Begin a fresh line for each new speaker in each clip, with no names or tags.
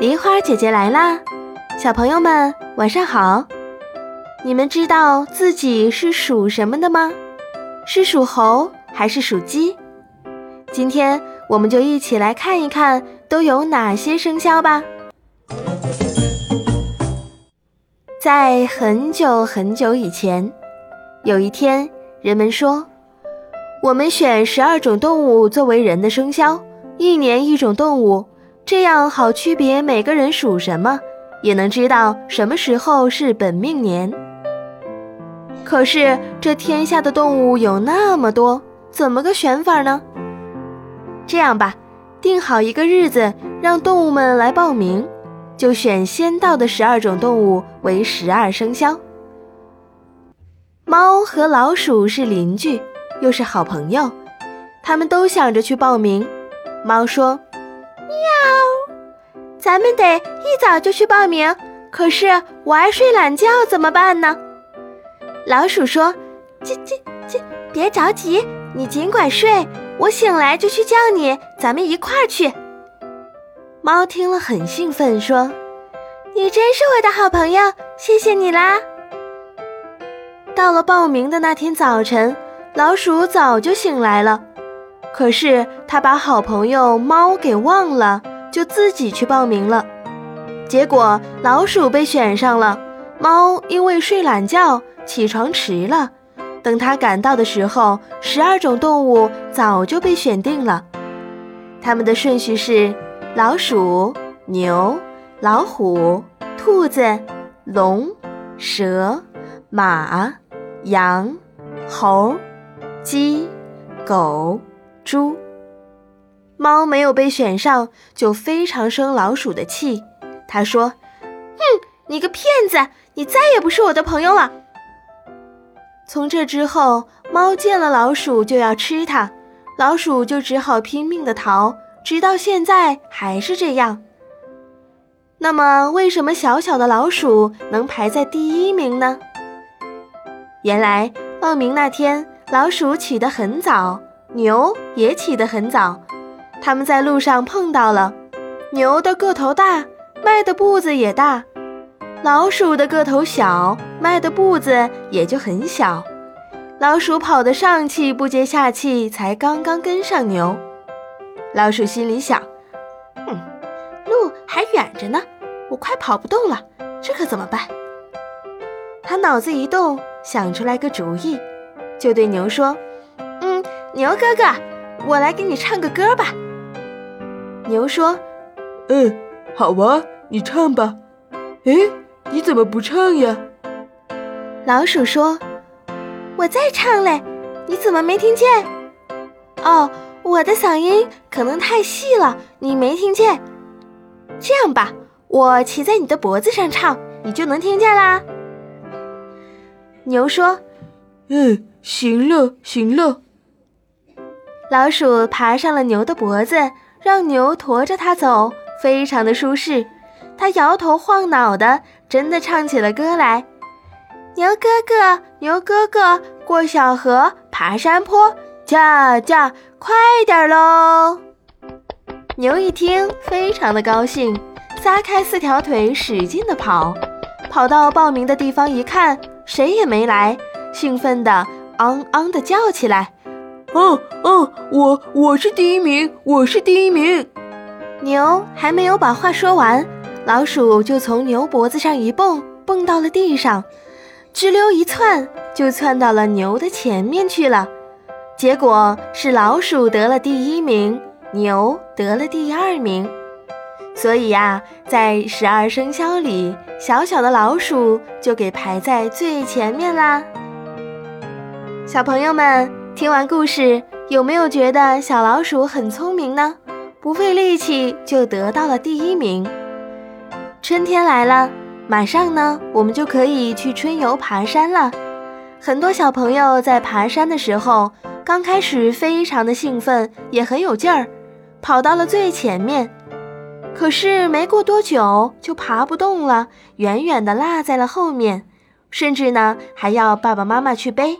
梨花姐姐来啦，小朋友们晚上好。你们知道自己是属什么的吗？是属猴还是属鸡？今天我们就一起来看一看都有哪些生肖吧。在很久很久以前，有一天，人们说，我们选十二种动物作为人的生肖，一年一种动物。这样好区别每个人属什么，也能知道什么时候是本命年。可是这天下的动物有那么多，怎么个选法呢？这样吧，定好一个日子，让动物们来报名，就选先到的十二种动物为十二生肖。猫和老鼠是邻居，又是好朋友，他们都想着去报名。猫说。
喵，咱们得一早就去报名。可是我爱睡懒觉，怎么办呢？
老鼠说：“
这、这、这，别着急，你尽管睡，我醒来就去叫你，咱们一块儿去。”
猫听了很兴奋，说：“
你真是我的好朋友，谢谢你啦。”
到了报名的那天早晨，老鼠早就醒来了。可是他把好朋友猫给忘了，就自己去报名了。结果老鼠被选上了，猫因为睡懒觉起床迟了。等他赶到的时候，十二种动物早就被选定了。它们的顺序是：老鼠、牛、老虎、兔子、龙、蛇、马、羊、猴、鸡、狗。猪，猫没有被选上，就非常生老鼠的气。他说：“
哼，你个骗子，你再也不是我的朋友了。”
从这之后，猫见了老鼠就要吃它，老鼠就只好拼命的逃，直到现在还是这样。那么，为什么小小的老鼠能排在第一名呢？原来报名那天，老鼠起得很早。牛也起得很早，他们在路上碰到了。牛的个头大，迈的步子也大；老鼠的个头小，迈的步子也就很小。老鼠跑得上气不接下气，才刚刚跟上牛。老鼠心里想：“哼，路还远着呢，我快跑不动了，这可怎么办？”他脑子一动，想出来个主意，就对牛说。
牛哥哥，我来给你唱个歌吧。
牛说：“
嗯，好啊，你唱吧。”哎，你怎么不唱呀？
老鼠说：“
我在唱嘞，你怎么没听见？”哦，我的嗓音可能太细了，你没听见。这样吧，我骑在你的脖子上唱，你就能听见啦。
牛说：“
嗯，行了，行了。”
老鼠爬上了牛的脖子，让牛驮着它走，非常的舒适。它摇头晃脑的，真的唱起了歌来：“
牛哥哥，牛哥哥，过小河，爬山坡，驾驾，快点喽！”
牛一听，非常的高兴，撒开四条腿，使劲的跑。跑到报名的地方一看，谁也没来，兴奋的昂昂的叫起来。
嗯嗯，我我是第一名，我是第一名。
牛还没有把话说完，老鼠就从牛脖子上一蹦，蹦到了地上，直溜一窜，就窜到了牛的前面去了。结果是老鼠得了第一名，牛得了第二名。所以呀，在十二生肖里，小小的老鼠就给排在最前面啦。小朋友们。听完故事，有没有觉得小老鼠很聪明呢？不费力气就得到了第一名。春天来了，马上呢，我们就可以去春游爬山了。很多小朋友在爬山的时候，刚开始非常的兴奋，也很有劲儿，跑到了最前面。可是没过多久就爬不动了，远远的落在了后面，甚至呢还要爸爸妈妈去背。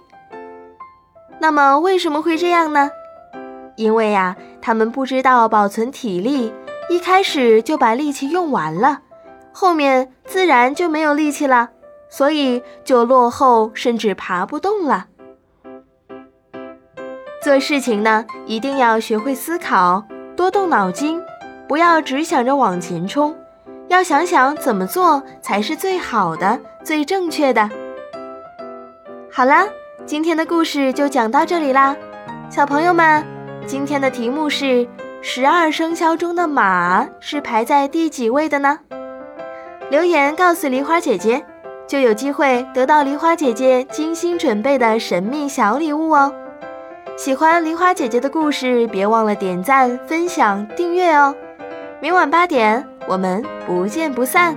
那么为什么会这样呢？因为呀，他们不知道保存体力，一开始就把力气用完了，后面自然就没有力气了，所以就落后，甚至爬不动了。做事情呢，一定要学会思考，多动脑筋，不要只想着往前冲，要想想怎么做才是最好的、最正确的。好啦，今天的故事就讲到这里啦，小朋友们，今天的题目是十二生肖中的马是排在第几位的呢？留言告诉梨花姐姐，就有机会得到梨花姐姐精心准备的神秘小礼物哦。喜欢梨花姐姐的故事，别忘了点赞、分享、订阅哦！明晚八点，我们不见不散。